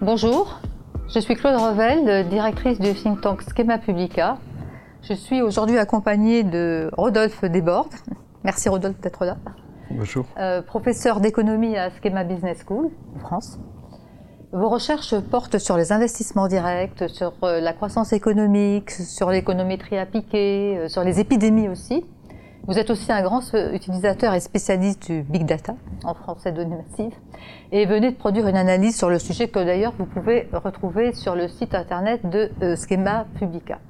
Bonjour, je suis Claude Revel, directrice du think tank Schema Publica. Je suis aujourd'hui accompagnée de Rodolphe Desbordes. Merci Rodolphe d'être là. Bonjour. Euh, professeur d'économie à Schema Business School, en France. Vos recherches portent sur les investissements directs, sur euh, la croissance économique, sur l'économétrie appliquée, euh, sur les épidémies aussi. Vous êtes aussi un grand utilisateur et spécialiste du big data, en français données massives, et venez de produire une analyse sur le sujet que d'ailleurs vous pouvez retrouver sur le site internet de Schema Publica.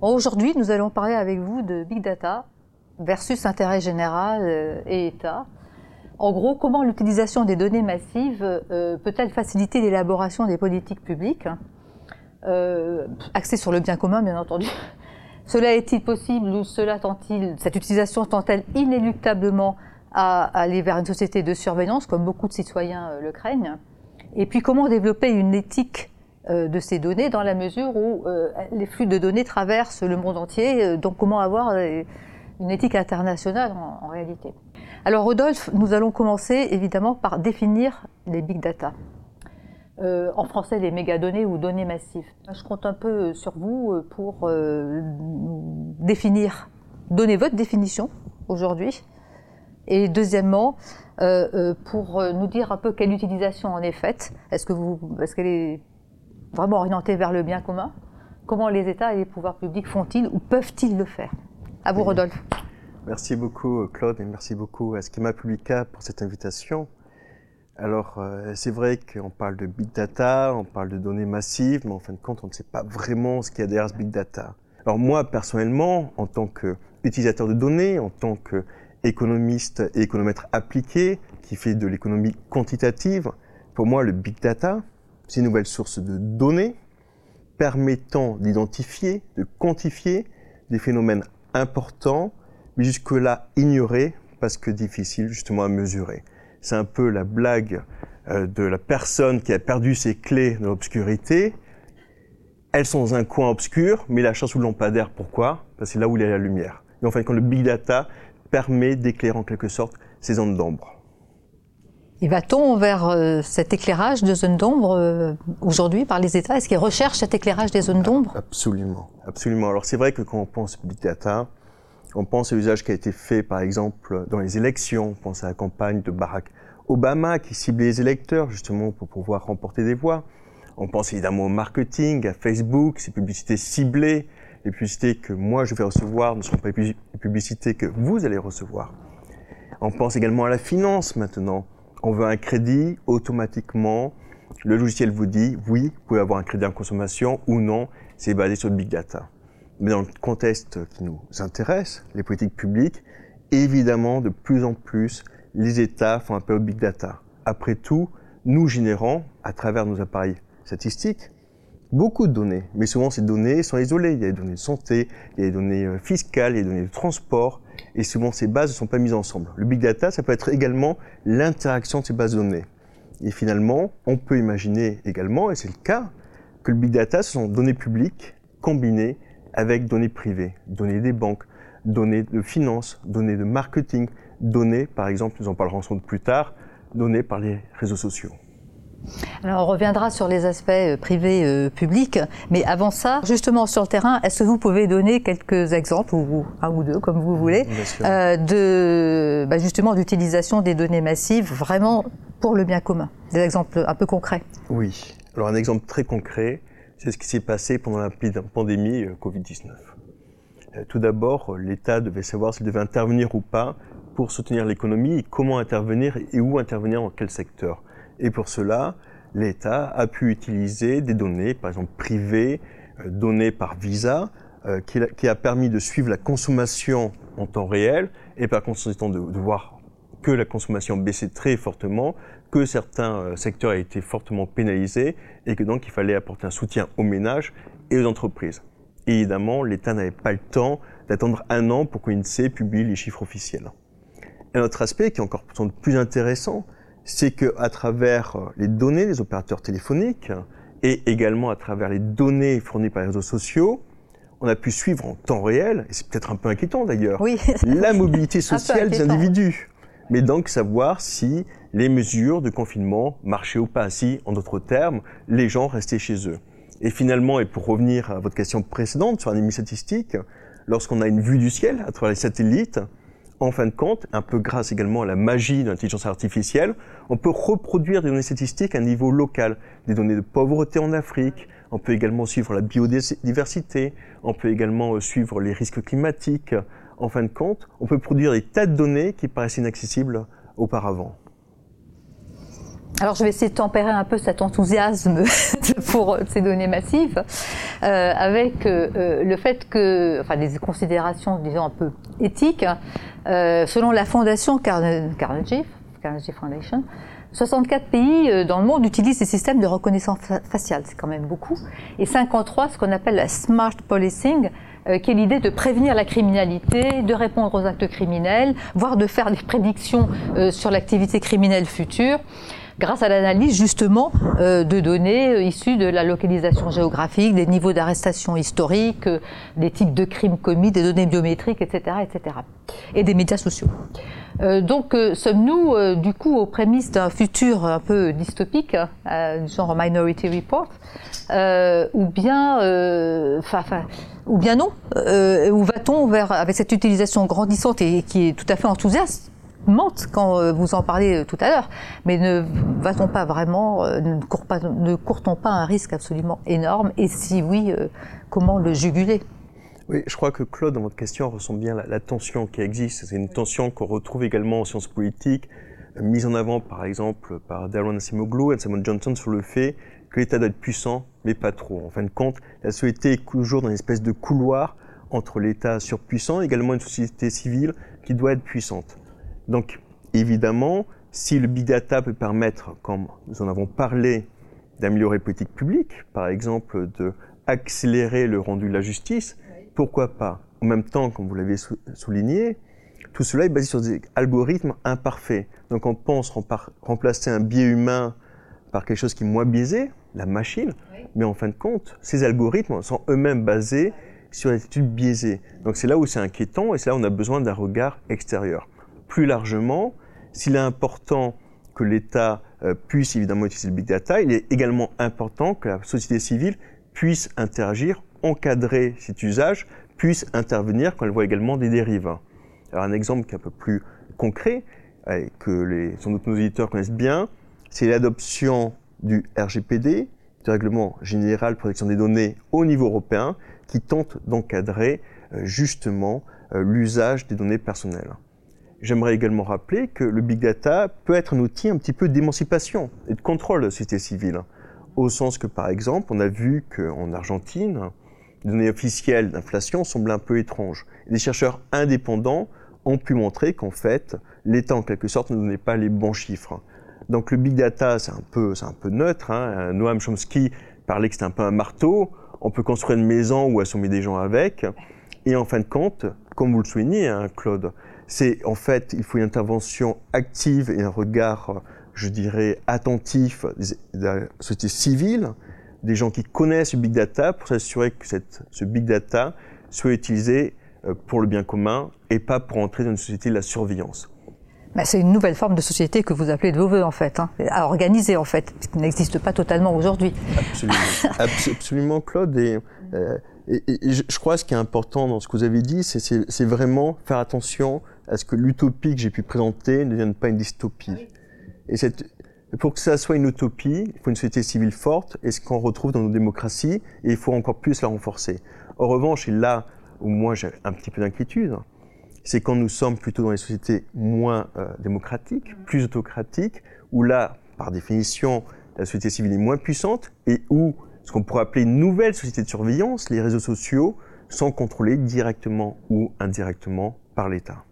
Aujourd'hui, nous allons parler avec vous de big data versus intérêt général et État. En gros, comment l'utilisation des données massives euh, peut-elle faciliter l'élaboration des politiques publiques, hein, euh, axées sur le bien commun, bien entendu Cela est-il possible ou cela tend-il, cette utilisation tend-elle inéluctablement à aller vers une société de surveillance, comme beaucoup de citoyens euh, le craignent? Et puis, comment développer une éthique de ces données dans la mesure où les flux de données traversent le monde entier Donc, comment avoir une éthique internationale en réalité? Alors Rodolphe, nous allons commencer évidemment par définir les big data. Euh, en français, les mégadonnées ou données massives. Je compte un peu sur vous euh, pour euh, définir, donner votre définition aujourd'hui. Et deuxièmement, pour nous dire un peu quelle utilisation en est faite. Est-ce que vous, est-ce qu'elle est vraiment orientée vers le bien commun? Comment les États et les pouvoirs publics font-ils ou peuvent-ils le faire? À vous, Rodolphe. Merci beaucoup Claude et merci beaucoup à Schema Publica pour cette invitation. Alors euh, c'est vrai qu'on parle de big data, on parle de données massives, mais en fin de compte on ne sait pas vraiment ce qu'il y a derrière ce big data. Alors moi personnellement, en tant qu'utilisateur de données, en tant qu'économiste et économètre appliqué qui fait de l'économie quantitative, pour moi le big data, c'est une nouvelle source de données permettant d'identifier, de quantifier des phénomènes importants mais jusque-là ignoré parce que difficile justement à mesurer. C'est un peu la blague euh, de la personne qui a perdu ses clés dans l'obscurité. Elles sont dans un coin obscur, mais la chasse sous le lampadaire, pourquoi? Parce que c'est là où il y a la lumière. Et en fait, quand le big data permet d'éclairer en quelque sorte ces zones d'ombre. Et va-t-on vers euh, cet éclairage de zones d'ombre euh, aujourd'hui par les États? Est-ce qu'ils recherchent cet éclairage des zones d'ombre? Absolument, absolument. Alors c'est vrai que quand on pense big data, on pense à l'usage qui a été fait, par exemple, dans les élections. On pense à la campagne de Barack Obama qui ciblait les électeurs, justement, pour pouvoir remporter des voix. On pense évidemment au marketing, à Facebook, ces publicités ciblées. Les publicités que moi je vais recevoir ne seront pas les publicités que vous allez recevoir. On pense également à la finance maintenant. On veut un crédit, automatiquement, le logiciel vous dit oui, vous pouvez avoir un crédit en consommation ou non, c'est basé sur le big data. Mais dans le contexte qui nous intéresse, les politiques publiques, évidemment, de plus en plus, les États font appel au big data. Après tout, nous générons, à travers nos appareils statistiques, beaucoup de données. Mais souvent, ces données sont isolées. Il y a des données de santé, il y a des données euh, fiscales, il y a des données de transport. Et souvent, ces bases ne sont pas mises ensemble. Le big data, ça peut être également l'interaction de ces bases de données. Et finalement, on peut imaginer également, et c'est le cas, que le big data, ce sont données publiques combinées avec données privées, données des banques, données de finances, données de marketing, données, par exemple, nous en parlerons sans doute plus tard, données par les réseaux sociaux. Alors on reviendra sur les aspects euh, privés euh, publics, mais avant ça, justement sur le terrain, est-ce que vous pouvez donner quelques exemples, ou un ou deux comme vous voulez, euh, de bah, justement d'utilisation des données massives vraiment pour le bien commun? Des exemples un peu concrets Oui. Alors un exemple très concret, c'est ce qui s'est passé pendant la pandémie euh, Covid-19. Euh, tout d'abord, l'État devait savoir s'il devait intervenir ou pas pour soutenir l'économie comment intervenir et où intervenir dans quel secteur. Et pour cela, l'État a pu utiliser des données, par exemple privées, euh, données par Visa, qui, a permis de suivre la consommation en temps réel et par conséquent de voir que la consommation baissait très fortement, que certains euh, secteurs aient été fortement pénalisés et que donc il fallait apporter un soutien aux ménages et aux entreprises. évidemment, l'État n'avait pas le temps d'attendre un an pour qu'INSEE publie les chiffres officiels. Un autre aspect qui est encore plus intéressant, c'est qu'à travers euh, les données des opérateurs téléphoniques et également à travers les données fournies par les réseaux sociaux, on a pu suivre en temps réel, et c'est peut-être un peu inquiétant d'ailleurs, la mobilité sociale des individus mais donc savoir si les mesures de confinement marchaient ou pas ainsi, en d'autres termes, les gens restaient chez eux. Et finalement, et pour revenir à votre question précédente sur un statistique, lorsqu'on a une vue du ciel à travers les satellites, en fin de compte, un peu grâce également à la magie de l'intelligence artificielle, on peut reproduire des données statistiques à un niveau local, des données de pauvreté en Afrique, on peut également suivre la biodiversité, on peut également euh, suivre les risques climatiques. En fin de compte, on peut produire des tas de données qui paraissent inaccessibles auparavant. Alors je vais essayer de tempérer un peu cet enthousiasme pour euh, ces données massives euh, avec le fait que, enfin des considérations disons un peu éthiques, selon la fondation Carnegie, Carnegie Foundation, 64 pays euh, dans le monde utilisent ces systèmes de reconnaissance faciale, c'est quand même beaucoup, et 53 ce qu'on appelle la smart policing, euh, qui est l'idée de prévenir la criminalité, de répondre aux actes criminels, voire de faire des prédictions euh, sur l'activité criminelle future grâce à l'analyse justement de données issues de la localisation géographique, des niveaux d'arrestation historiques, des types de crimes commis, des données biométriques, etc., etc., et des médias sociaux. Euh, donc, euh, sommes-nous euh, du coup aux prémices d'un futur un peu dystopique, genre Minority Report, ou bien, ou bien non Où va-t-on vers avec cette utilisation grandissante et qui est tout à fait enthousiasmante quand vous en parlez tout à l'heure, mais ne va-t-on pas vraiment, pas, ne court-on pas un risque absolument énorme? Et si oui, comment le juguler? Oui, je crois que Claude, dans votre question, ressent bien la, tension qui existe. C'est une tension qu'on retrouve également en sciences politiques, euh, mise en avant par exemple par Darren Asimoglu et Simon Johnson sur le fait que l'État doit être puissant, mais pas trop. En fin de compte, la société est toujours dans une espèce de couloir entre l'État surpuissant et également une société civile qui doit être puissante. Donc, évidemment, si le big data peut permettre, comme nous en avons parlé, d'améliorer les politiques publiques, par exemple de accélérer le rendu de la justice, pourquoi pas? En même temps, comme vous l'avez souligné, tout cela est basé sur des algorithmes imparfaits. Donc on pense remplacer un biais humain par quelque chose qui est moins biaisé, la machine, mais en fin de compte, ces algorithmes sont eux-mêmes basés sur des études biaisées. Donc c'est là où c'est inquiétant et c'est là où on a besoin d'un regard extérieur. Plus largement, s'il est important que l'État euh, puisse évidemment utiliser le big data, il est également important que la société civile puisse interagir encadrer cet usage puisse intervenir quand elle voit également des dérives. Alors un exemple qui est un peu plus concret, et que les, sans doute nos auditeurs connaissent bien, c'est l'adoption du RGPD, du Règlement général de protection des données au niveau européen, qui tente d'encadrer euh, justement euh, l'usage des données personnelles. J'aimerais également rappeler que le big data peut être un outil un petit peu d'émancipation et de contrôle de la société civile, au sens que par exemple, on a vu qu'en Argentine, les données officielles d'inflation semblent un peu étranges. des chercheurs indépendants ont pu montrer qu'en fait, l'État en quelque sorte ne donnait pas les bons chiffres. Donc le big data, c'est un peu, neutre. Hein. Noam Chomsky parlait que c'était un peu un marteau. On peut construire une maison ou assommer des gens avec. Et en fin de compte, comme vous le soulignez, hein, Claude, c'est en fait, il faut une intervention active et un regard, je dirais, attentif de la société civile des gens qui connaissent le big data pour s'assurer que cette, ce big data soit utilisé euh, pour le bien commun et pas pour entrer dans une société de la surveillance. Bah, c'est une nouvelle forme de société que vous appelez de vos voeux, en fait, hein, à organiser, en fait, qui n'existe pas totalement aujourd'hui. Absolument. Absolument, Claude. Et, euh, et, je crois que ce qui est important dans ce que vous avez dit, c'est vraiment faire attention à ce que l'utopie que j'ai pu présenter ne devienne pas une dystopie. Et cette, pour que ça soit une utopie, il faut une société civile forte, et ce qu'on retrouve dans nos démocraties, et il faut encore plus la renforcer. En revanche, et là où moi j'ai un petit peu d'inquiétude, c'est quand nous sommes plutôt dans les sociétés moins euh, démocratiques, plus autocratiques, où là, par définition, la société civile est moins puissante, et où ce qu'on pourrait appeler une nouvelle société de surveillance, les réseaux sociaux, sont contrôlés directement ou indirectement par l'État.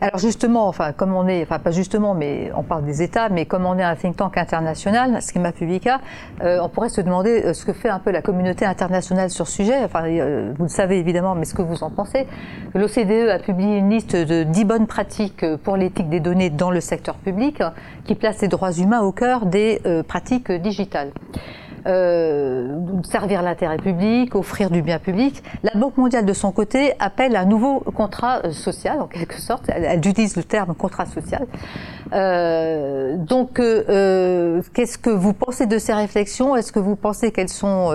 Alors justement, enfin comme on est, enfin pas justement, mais on parle des États, mais comme on est un think tank international, Schema Publica, euh, on pourrait se demander euh, ce que fait un peu la communauté internationale sur ce sujet. Enfin, euh, vous le savez évidemment, mais ce que vous en pensez. L'OCDE a publié une liste de 10 bonnes pratiques pour l'éthique des données dans le secteur public, qui place les droits humains au cœur des pratiques digitales. Euh, servir l'intérêt public, offrir du bien public. La Banque mondiale, de son côté, appelle un nouveau contrat social, en quelque sorte. Elle, utilise le terme contrat social. Euh, donc, euh, qu'est-ce que vous pensez de ces réflexions? Est-ce que vous pensez qu'elles sont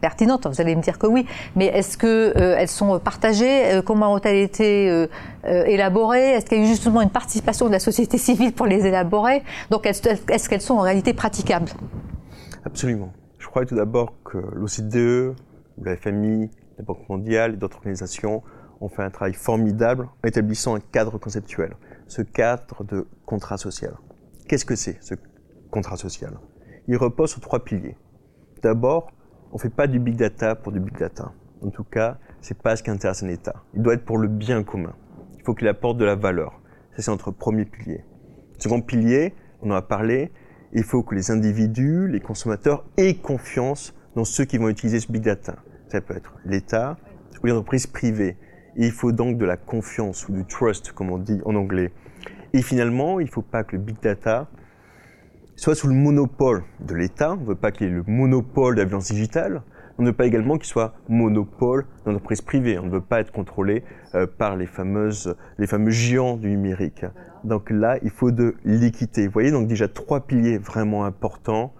pertinentes? Vous allez me dire que oui, mais est-ce qu'elles sont partagées? Comment ont-elles été élaborées? Est-ce qu'il y a eu justement une participation de la société civile pour les élaborer? Donc, est-ce qu'elles sont en réalité praticables? Absolument. Je crois tout d'abord que l'OCDE, la FMI, la Banque mondiale et d'autres organisations ont fait un travail formidable en établissant un cadre conceptuel, ce cadre de contrat social. Qu'est-ce que c'est ce contrat social? Il repose sur trois piliers. D'abord, on ne fait pas du big data pour du big data. En tout cas, c'est pas ce qui intéresse un État. Il doit être pour le bien commun. Il faut qu'il apporte de la valeur. C'est notre premier pilier. Second pilier, on en a parlé, il faut que les individus, les consommateurs aient confiance dans ceux qui vont utiliser ce big data. Ça peut être l'État ou les entreprises privées. il faut donc de la confiance ou du trust, comme on dit en anglais. Et finalement, il ne faut pas que le big data soit sous le monopole de l'État. On ne veut pas qu'il ait le monopole de la violence digitale. On ne veut pas également qu'il soit monopole d'entreprises privées. On ne veut pas être contrôlé euh, par les, fameuses, les fameux géants du numérique. Donc là, il faut de l'équité. Vous voyez, donc déjà trois piliers vraiment importants.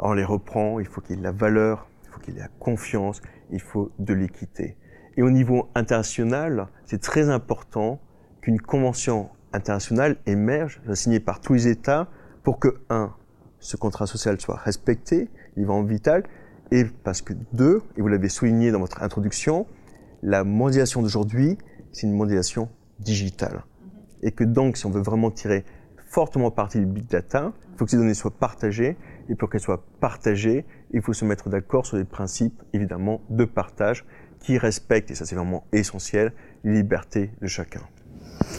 On les reprend, il faut qu'il y ait de la valeur, il faut qu'il y ait de la confiance, il faut de l'équité. Et au niveau international, c'est très important qu'une convention internationale émerge, signée par tous les États, pour que, un, ce contrat social soit respecté, il va en vital, et parce que, deux, et vous l'avez souligné dans votre introduction, la mondialisation d'aujourd'hui, c'est une mondialisation digitale. Et que donc, si on veut vraiment tirer fortement parti du big data, il faut que ces données soient partagées, et pour qu'elles soient partagées, il faut se mettre d'accord sur des principes, évidemment, de partage qui respectent, et ça c'est vraiment essentiel, les libertés de chacun.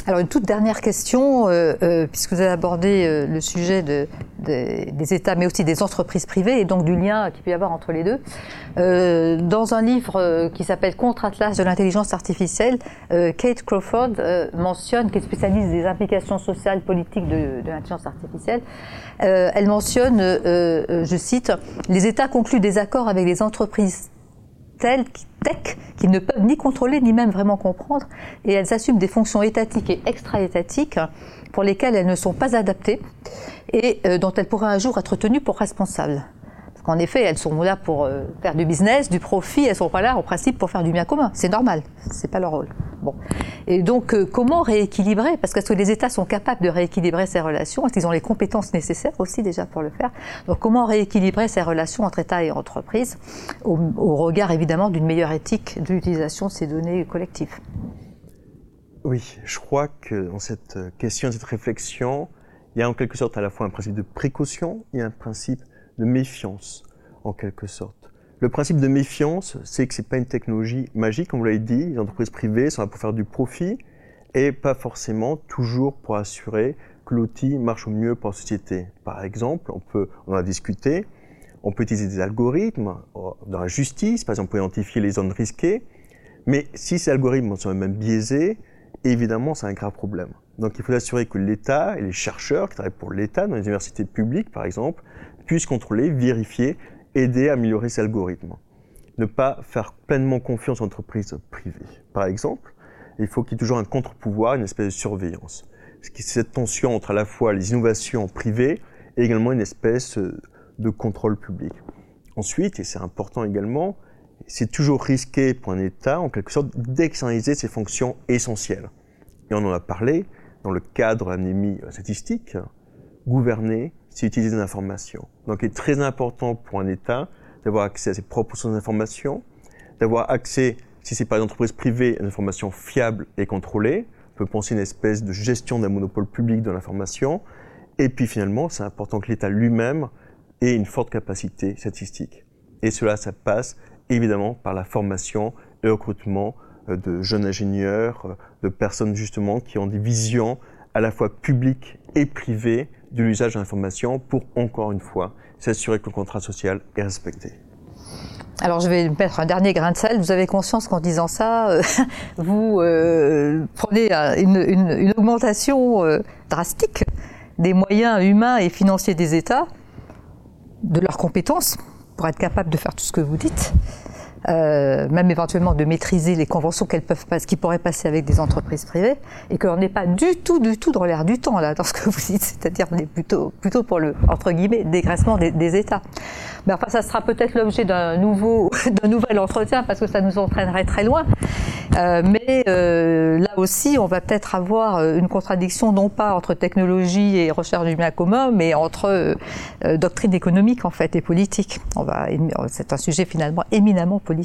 Alors une toute dernière question, euh, euh, puisque vous avez abordé euh, le sujet des États, mais aussi des entreprises privées, et donc du lien qu'il peut y avoir entre les deux. dans un livre qui s'appelle Contre-Atlas de l'intelligence artificielle, Kate Crawford mentionne, qui est spécialiste des implications sociales politiques de, de l'intelligence artificielle, elle mentionne, je cite, les États concluent des accords avec les entreprises telles tech qu'ils ne peuvent ni contrôler ni même vraiment comprendre, et elles assument des fonctions étatiques et extra-étatiques pour lesquelles elles ne sont pas adaptées et euh, dont elles pourraient un jour être tenues pour responsables. Parce qu'en effet, elles sont là pour euh, faire du business, du profit, elles sont pas là en principe pour faire du bien commun. C'est normal, c'est pas leur rôle. Bon. Et donc, euh, comment rééquilibrer? Parce que, que les États sont capables de rééquilibrer ces relations Est-ce qu'ils ont les compétences nécessaires aussi déjà pour le faire? Donc, comment rééquilibrer ces relations entre États et entreprises au, regard évidemment d'une meilleure éthique de l'utilisation de ces données collectives? Oui, je crois que dans cette question, cette réflexion, il y a en quelque sorte à la fois un principe de précaution et un principe de méfiance, en quelque sorte. Le principe de méfiance, c'est que ce n'est pas une technologie magique, comme vous l'avez dit. Les entreprises privées sont là pour faire du profit et pas forcément toujours pour assurer que l'outil marche au mieux pour la société. Par exemple, on peut, on a discuté, on peut utiliser des algorithmes euh, dans la justice, par exemple pour identifier les zones risquées, mais si ces algorithmes sont même biaisés, évidemment, c'est un grave problème. Donc il faut assurer que l'État et les chercheurs qui travaillent pour l'État, dans les universités publiques par exemple, puissent contrôler, vérifier, aider à améliorer ces algorithmes. Ne pas faire pleinement confiance aux entreprises privées. Par exemple, il faut qu'il y ait toujours un contre-pouvoir, une espèce de surveillance. C'est cette tension entre à la fois les innovations privées et également une espèce de contrôle public. Ensuite, et c'est important également, c'est toujours risqué pour un État, en quelque sorte, d'externaliser ses fonctions essentielles. Et on en a parlé dans le cadre de l'anémie statistique, gouverner, c'est utiliser des informations. Donc il est très important pour un État d'avoir accès à ses propres sources d'informations, d'avoir accès, si c'est pas une entreprise privée, à une information fiable et contrôlée. On peut penser à une espèce de gestion d'un monopole public de l'information. Et puis finalement, c'est important que l'État lui-même ait une forte capacité statistique. Et cela, ça passe évidemment par la formation et le recrutement euh, de jeunes ingénieurs, euh, de personnes justement qui ont des visions à la fois publiques et privées de l'usage de l'information pour, encore une fois, s'assurer que le contrat social est respecté. Alors je vais mettre un dernier grain de sel. Vous avez conscience qu'en disant ça, euh, vous euh, prenez une, augmentation euh, drastique des moyens humains et financiers des États de leurs compétences pour être capables de faire tout ce que vous dites. Euh, même éventuellement de maîtriser les conventions qu'elles peuvent pas, qui pourraient passer avec des entreprises privées, et qu'on n'est pas du tout, du tout dans l'air du temps là, dans ce que vous dites, c'est-à-dire plutôt, plutôt pour le entre guillemets dégraissement des, États. Mais enfin, ça sera peut-être l'objet d'un nouveau, d'un nouvel entretien parce que ça nous entraînerait très loin. Euh, mais euh, là aussi, on va peut-être avoir une contradiction non pas entre technologie et recherche du bien commun, mais entre doctrine économique en fait et politique. C'est un sujet finalement éminemment politique.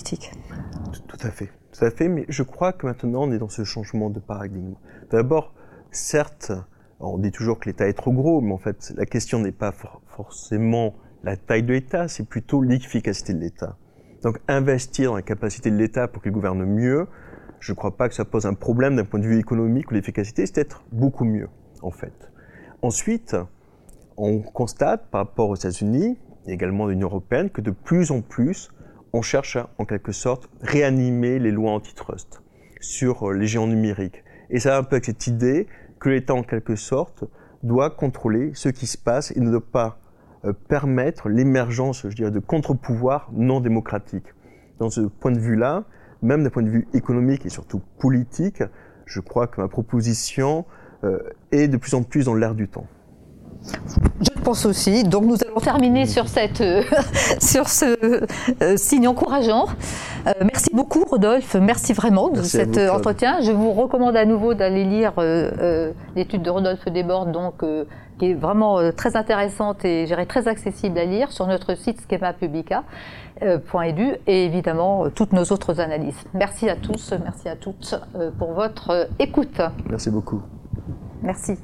Tout à fait, tout à fait. Mais je crois que maintenant on est dans ce changement de paradigme. D'abord, certes, on dit toujours que l'État est trop gros, mais en fait, la question n'est pas for forcément la taille de l'État, c'est plutôt l'efficacité de l'État. Donc investir dans la capacité de l'État pour qu'il gouverne mieux, je ne crois pas que ça pose un problème d'un point de vue économique ou l'efficacité, c'est être beaucoup mieux, en fait. Ensuite, on constate par rapport aux États-Unis, et également l'Union européenne, que de plus en plus, on cherche à, en quelque sorte, réanimer les lois antitrust sur euh, les géants numériques. Et ça va un peu avec cette idée que l'État, en quelque sorte, doit contrôler ce qui se passe et ne doit pas euh, permettre l'émergence, je dirais, de contre-pouvoirs non démocratiques. Dans ce point de vue-là, même d'un point de vue économique et surtout politique, je crois que ma proposition euh, est de plus en plus dans l'air du temps. Je pense aussi. Donc nous allons terminer sur, cette, euh, sur ce euh, signe encourageant. Euh, merci beaucoup Rodolphe, merci vraiment de Merci cet entretien. Je vous recommande à nouveau d'aller lire l'étude de Rodolphe Desbordes, donc, qui est vraiment très intéressante et très accessible à lire sur notre site schemapublica.edu et évidemment toutes nos autres analyses. Merci à tous, merci à toutes pour votre écoute. Merci beaucoup. Merci.